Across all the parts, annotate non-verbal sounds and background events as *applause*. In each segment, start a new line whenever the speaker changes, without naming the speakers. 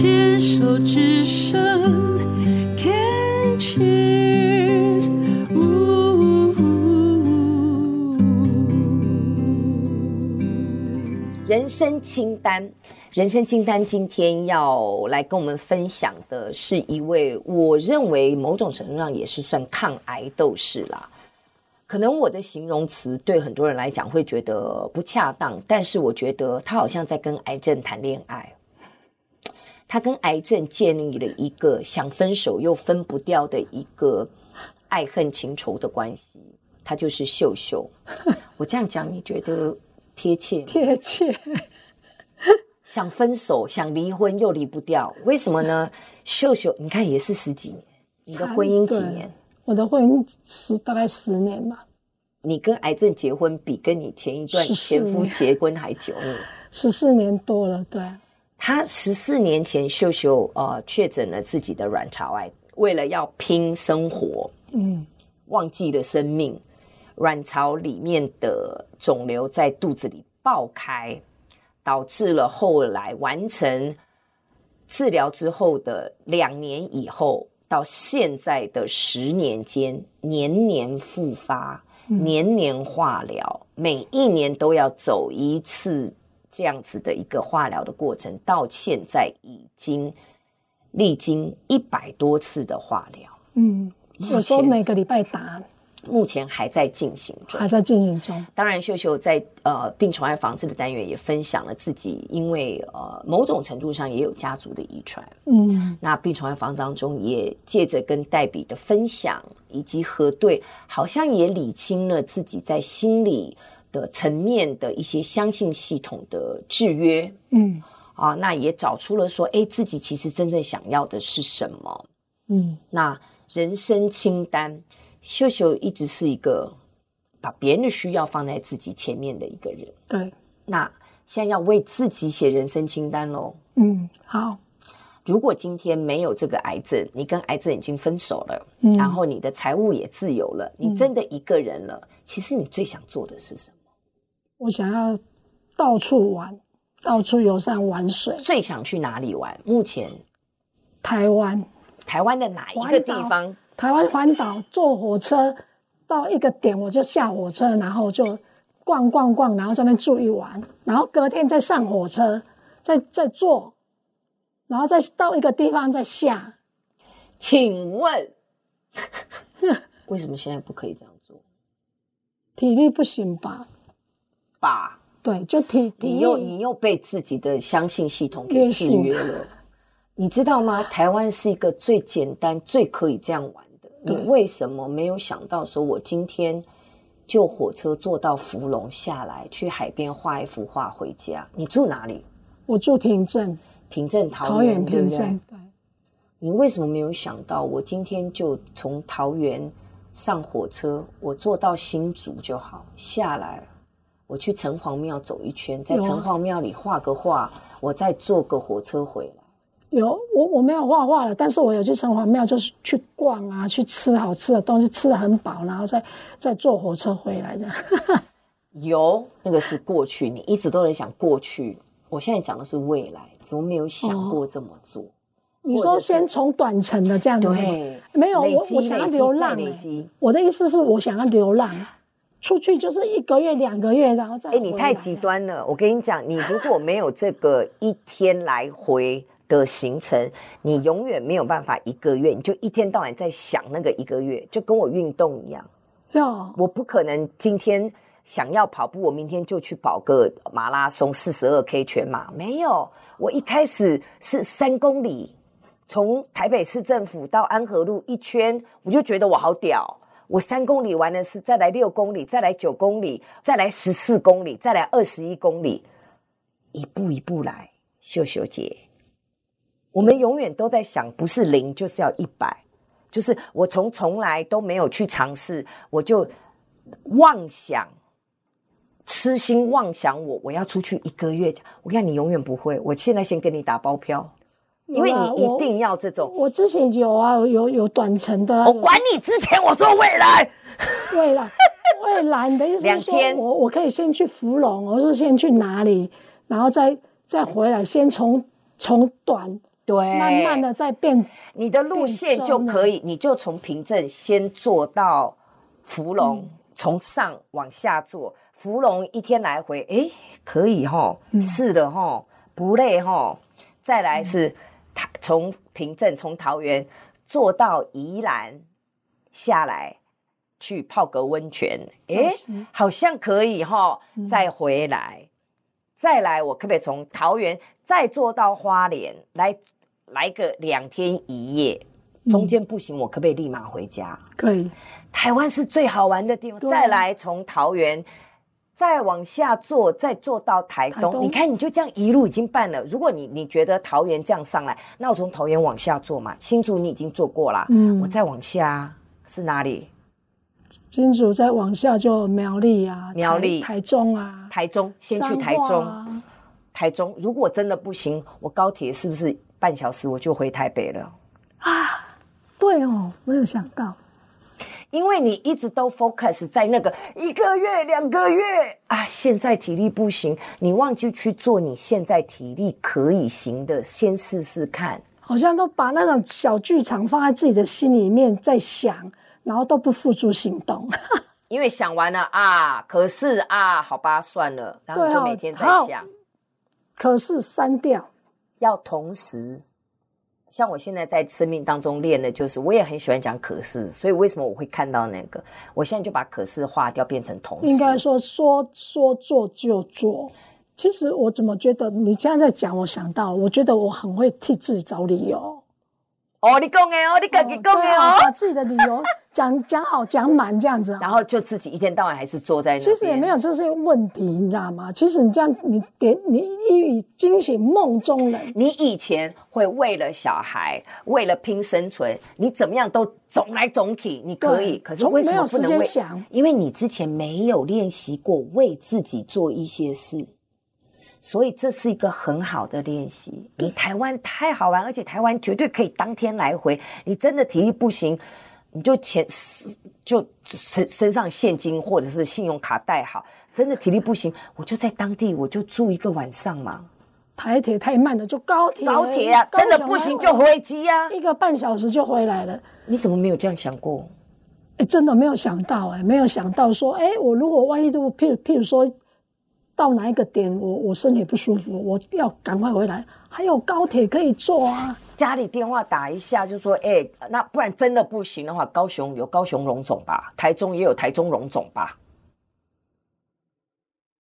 牵手之声，Can cheers，
人生清单，人生清单，今天要来跟我们分享的是一位，我认为某种程度上也是算抗癌斗士啦。可能我的形容词对很多人来讲会觉得不恰当，但是我觉得他好像在跟癌症谈恋爱。他跟癌症建立了一个想分手又分不掉的一个爱恨情仇的关系。他就是秀秀。*laughs* 我这样讲你觉得贴切吗？
贴切。
想分手，想离婚又离不掉，为什么呢？秀秀，你看也是十几年，你的婚姻几年？
我的婚姻十大概十年吧。
你跟癌症结婚比跟你前一段前夫结婚还久呢，
十四年多了。对，
他十四年前秀秀呃确诊了自己的卵巢癌，为了要拼生活，嗯，忘记了生命，卵巢里面的肿瘤在肚子里爆开，导致了后来完成治疗之后的两年以后。到现在的十年间，年年复发，年年化疗，嗯，每一年都要走一次这样子的一个化疗的过程，到现在已经历经一百多次的化疗。嗯，
有时候每个礼拜打。
目前还在进行中，
还在进行中。
当然，秀秀在呃病虫害防治的单元也分享了自己，因为呃某种程度上也有家族的遗传。嗯，那病虫害防当中也借着跟黛比的分享以及核对，好像也理清了自己在心理的层面的一些相信系统的制约。嗯，啊，那也找出了说，哎，自己其实真正想要的是什么？嗯，那人生清单。秀秀一直是一个把别人的需要放在自己前面的一个人。
对，
那现在要为自己写人生清单喽。
嗯，好。
如果今天没有这个癌症，你跟癌症已经分手了，嗯，然后你的财务也自由了，你真的一个人了，嗯，其实你最想做的是什么？
我想要到处玩，到处游山玩水。
最想去哪里玩？目前
台湾。
台湾的哪一个地方？
台湾环岛，坐火车到一个点，我就下火车，然后就逛逛逛，然后在那边住一晚，然后隔天再上火车，再再坐，然后再到一个地方再下。
请问，*laughs* 为什么现在不可以这样做？
体力不行吧？
吧？
对，就体体力
你又你又被自己的相信系统给制约了，你知道吗？台湾是一个最简单、最可以这样玩的。你为什么没有想到说，我今天就火车坐到福隆下来，去海边画一幅画回家？你住哪里？
我住平镇，
平镇桃园，
桃园平镇。对。
你为什么没有想到，我今天就从桃园上火车，我坐到新竹就好，下来我去城隍庙走一圈，在城隍庙里画个画，我再坐个火车回来。
有我我没有画画了，但是我有去城隍庙，就是去逛啊，去吃好吃的东西，吃得很饱，然后再再坐火车回来的。*laughs*
有那个是过去，你一直都在想过去。我现在讲的是未来，怎么没有想过这么做？哦、
你说先从短程的这样子，对，没有我我想要流浪、欸。我的意思是我想要流浪，出去就是一个月两个月，然后再。哎、欸，
你太极端了！我跟你讲，你如果没有这个一天来回。的行程，你永远没有办法一个月，你就一天到晚在想那个一个月，就跟我运动一样。
哟，
我不可能今天想要跑步，我明天就去跑个马拉松四十二 K 全马。没有，我一开始是三公里，从台北市政府到安和路一圈，我就觉得我好屌。我三公里完了是再来六公里，再来九公里，再来十四公里，再来二十一公里，一步一步来，秀秀姐。我们永远都在想，不是零就是要一百，就是我从从来都没有去尝试，我就妄想，痴心妄想我我要出去一个月。我看你永远不会，我现在先给你打包票，因为你一定要这种。
我，我之前有啊，有有短程的。
我管你之前，我说 *laughs* 未来，
未来，未来，你的意思是说我我可以先去芙蓉，我是先去哪里，然后再再回来，先从从短。
对，
慢慢的再变。
你的路线就可以，你就从平镇先坐到芙蓉，嗯、从上往下坐，芙蓉一天来回，哎，可以哈，是的哈，不累哈。再来是桃，从平镇从桃园坐到宜兰下来，去泡个温泉，哎，好像可以哈，再回来。嗯再来，我可不可以从桃园再坐到花莲来，来个两天一夜？中间不行，我可不可以立马回家？
可以。
台湾是最好玩的地方。再来，从桃园再往下坐，再坐到台东。台东。你看，你就这样一路已经办了。如果你你觉得桃园这样上来，那我从桃园往下坐嘛。新竹你已经坐过了，嗯，我再往下是哪里？
金主再往下就苗栗啊，
苗栗、
台中啊，
台中先去台中，啊、台中如果真的不行，我高铁是不是半小时我就回台北了？
啊，对哦，没有想到，
因为你一直都 focus 在那个一个月、两个月啊，现在体力不行，你忘记去做你现在体力可以行的，先试试看。
好像都把那种小剧场放在自己的心里面在想。然后都不付诸行动，*laughs*
因为想完了啊，可是啊，好吧，算了，然后就每天在想，
可是删掉，
要同时，像我现在在生命当中练的，就是我也很喜欢讲可是，所以为什么我会看到那个？我现在就把可是划掉，变成同时。
应该说说说做就做。其实我怎么觉得你这样在讲，我想到，我觉得我很会替自己找理由。
哦，你讲的哦，你自己讲的哦，
把自己的理由 *laughs* 讲讲好讲满这样子，
然后就自己一天到晚还是坐在那。
其实也没有这些问题，你知道吗？其实你这样，你点你一语惊醒梦中人。
你以前会为了小孩，为了拼生存，你怎么样都总来总体，你可以。可是为什么不能为？想因为你之前没有练习过为自己做一些事。所以这是一个很好的练习。你台湾太好玩，而且台湾绝对可以当天来回。你真的体力不行，你就钱就身身上现金或者是信用卡带好。真的体力不行，我就在当地，我就住一个晚上嘛。
台铁太慢了，就高铁。
高铁啊，真的不行就飞机啊，
一个半小时就回来了。
你怎么没有这样想过？
哎，真的没有想到哎，没有想到说，哎，我如果万一如果譬如譬如说。到哪一个点，我我身体不舒服，我要赶快回来。还有高铁可以坐啊，
家里电话打一下就说，哎、欸，那不然真的不行的话，高雄有高雄荣总吧，台中也有台中荣总吧。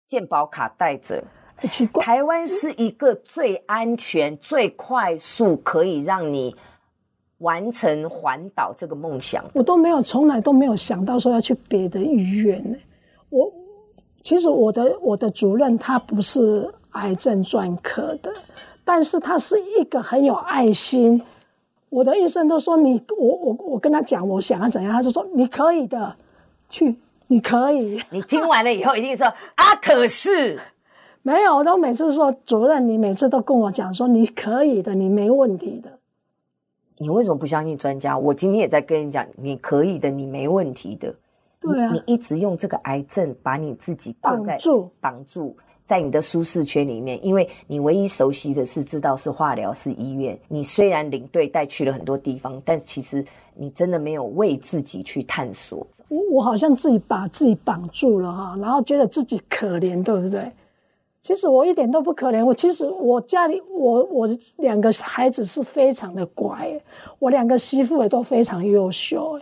健保卡带着，
很奇怪。
台湾是一个最安全、最快速可以让你完成环岛这个梦想。
我都没有，从来都没有想到说要去别的医院呢。我。其实我的我的主任他不是癌症专科的，但是他是一个很有爱心。我的医生都说你我我我跟他讲我想要怎样，他就说你可以的，去你可以。
你听完了以后一定说啊，可是
没有，我都每次说主任，你每次都跟我讲说你可以的，你没问题的。
你为什么不相信专家？我今天也在跟你讲，你可以的，你没问题的。
对啊，
你一直用这个癌症把你自己绑在
绑住，
绑住在你的舒适圈里面，因为你唯一熟悉的是知道是化疗是医院。你虽然领队带去了很多地方，但其实你真的没有为自己去探索。
我我好像自己把自己绑住了哈，然后觉得自己可怜，对不对？其实我一点都不可怜。我其实我家里我我两个孩子是非常的乖，我两个媳妇也都非常优秀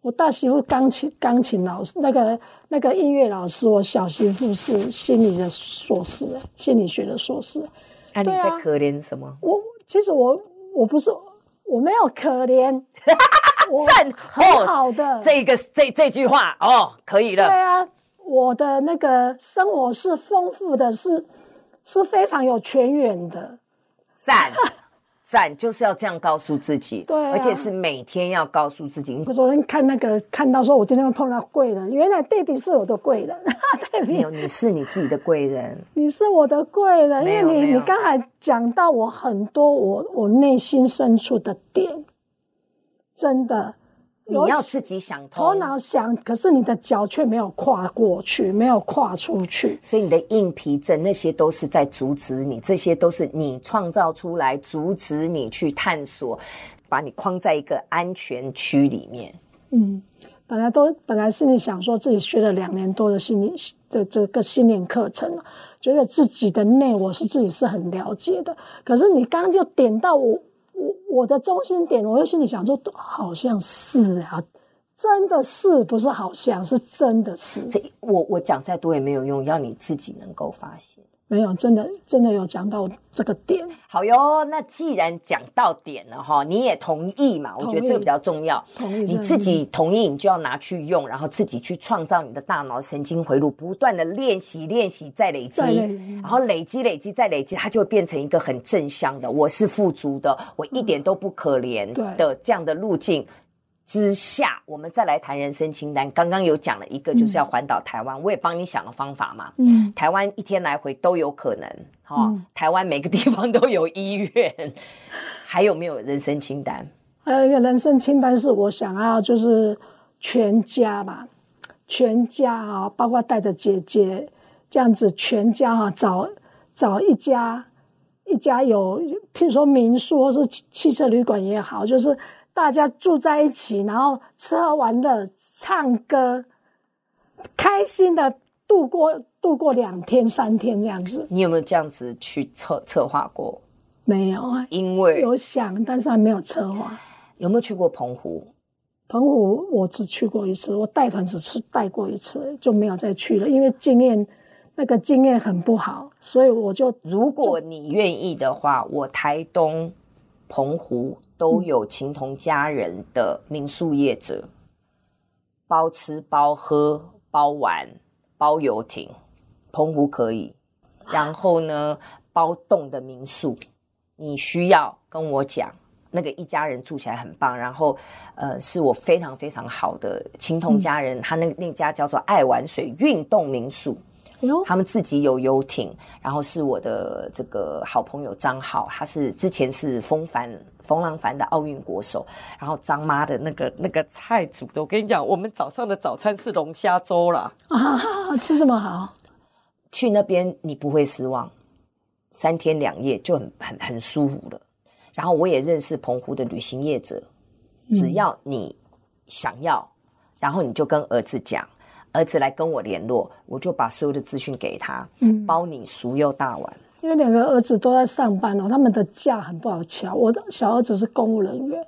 我大媳妇钢琴钢琴老师，那个那个音乐老师。我小媳妇是心理的硕士，心理学的硕士。
啊，你在可怜什么？
我其实我我不是我没有可怜，*laughs*
赞
很好的。
哦、这个这这句话哦，可以了。
对啊，我的那个生活是丰富的，是是非常有全员的。
赞。赞就是要这样告诉自己，
对、啊，
而且是每天要告诉自己。
我昨天看那个，看到说我今天会碰到贵人，原来弟弟是我的贵人，*laughs* 对
没有，你是你自己的贵人，
你是我的贵人，因为你你刚才讲到我很多我我内心深处的点，真的，
你要自己想通，
头脑想，可是你的脚却没有跨过去，没有跨出去，
所以你的硬皮症那些都是在阻止你，这些都是你创造出来，阻止你去探索，把你框在一个安全区里面。
嗯，本来都本来心里想说自己学了两年多的心理的这个心灵课程，觉得自己的内我是自己是很了解的，可是你刚刚就点到我。我的中心点，我又心里想说，好像是啊，真的是不是？好像是真的是。
这我我讲再多也没有用，要你自己能够发现。
没有，真的真的有讲到这个点。
好哟，那既然讲到点了哈，你也同意嘛？我觉得这个比较重要。
同意，
你自己同意，你就要拿去用，然后自己去创造你的大脑神经回路，不断的练习、练习再累积，然后累积、累积再累积，它就会变成一个很正向的。我是富足的，我一点都不可怜的这样的路径。之下，我们再来谈人生清单。刚刚有讲了一个，就是要环岛台湾，嗯、我也帮你想了方法嘛。嗯，台湾一天来回都有可能，哈、嗯哦。台湾每个地方都有医院，还有没有人生清单？
还有一个人生清单是我想要，就是全家吧，全家啊，包括带着姐姐这样子，全家啊，找找一家一家有，譬如说民宿或是汽车旅馆也好，就是。大家住在一起，然后吃喝玩乐、唱歌，开心的度过度过两天三天这样子。
你有没有这样子去策策划过？
没有啊，
因为
有想，但是还没有策划。
有没有去过澎湖？
澎湖我只去过一次，我带团只去带过一次，就没有再去了，因为经验那个经验很不好，所以我就
如果你愿意的话，我台东澎湖。都有情同家人的民宿业者，包吃包喝包玩包游艇，澎湖可以。然后呢，包栋的民宿，你需要跟我讲，那个一家人住起来很棒。然后，呃，是我非常非常好的情同家人，他那那家叫做爱玩水运动民宿。他们自己有游艇，然后是我的这个好朋友张浩，他是之前是风帆冯浪帆的奥运国手，然后张妈的那个那个菜煮的，我跟你讲，我们早上的早餐是龙虾粥啦。
啊，吃什么好？
去那边你不会失望，三天两夜就很很很舒服了。然后我也认识澎湖的旅行业者，只要你想要，嗯、然后你就跟儿子讲。儿子来跟我联络，我就把所有的资讯给他，嗯，包你熟又大碗。
因为两个儿子都在上班哦，他们的假很不好敲。我的小儿子是公务人员，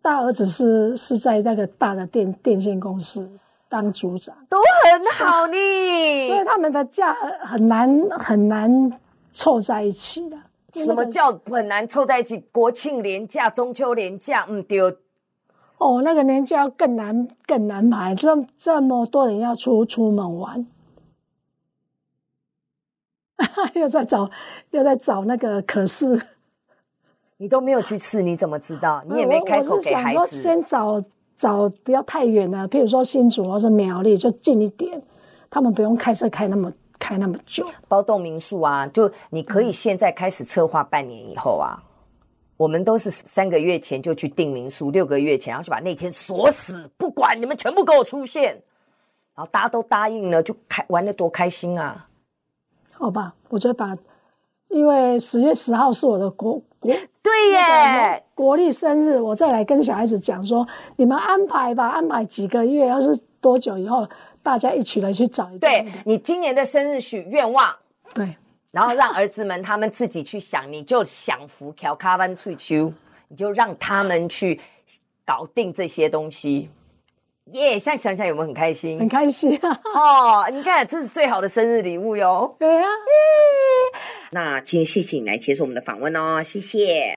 大儿子是是在那个大的电电信公司当组长，
都很好呢。*laughs*
所以他们的假很难很难凑在一起的。
什么叫很难凑在一起？国庆连假、中秋连假，嗯，丢。
哦，那个年假更难更难排，这这么多人要出出门玩，*laughs* 又在找又在找那个可是，
你都没有去试，你怎么知道？你也没开口给孩子。
我，我是想说，先找找不要太远了，譬如说新竹或是苗栗，就近一点，他们不用开车开那么开那么久。
包栋民宿啊，就你可以现在开始策划，半年以后啊。我们都是三个月前就去订民宿，六个月前然后就把那天锁死，不管你们全部给我出现，然后大家都答应了，就开玩的多开心啊！
好吧，我觉得把，因为十月十号是我的国国 *laughs*
对耶
国历生日，我再来跟小孩子讲说，你们安排吧，安排几个月，要是多久以后，大家一起来去找一。
对，你今年的生日许愿望，
对。
然后让儿子们他们自己去想，你就享福调卡班翠秋，你就让他们去搞定这些东西。耶、yeah，现在想想有没有很开心？
很开心啊！
哦，你看，这是最好的生日礼物哟。
对啊。
那今天谢谢你来接受我们的访问哦，谢谢。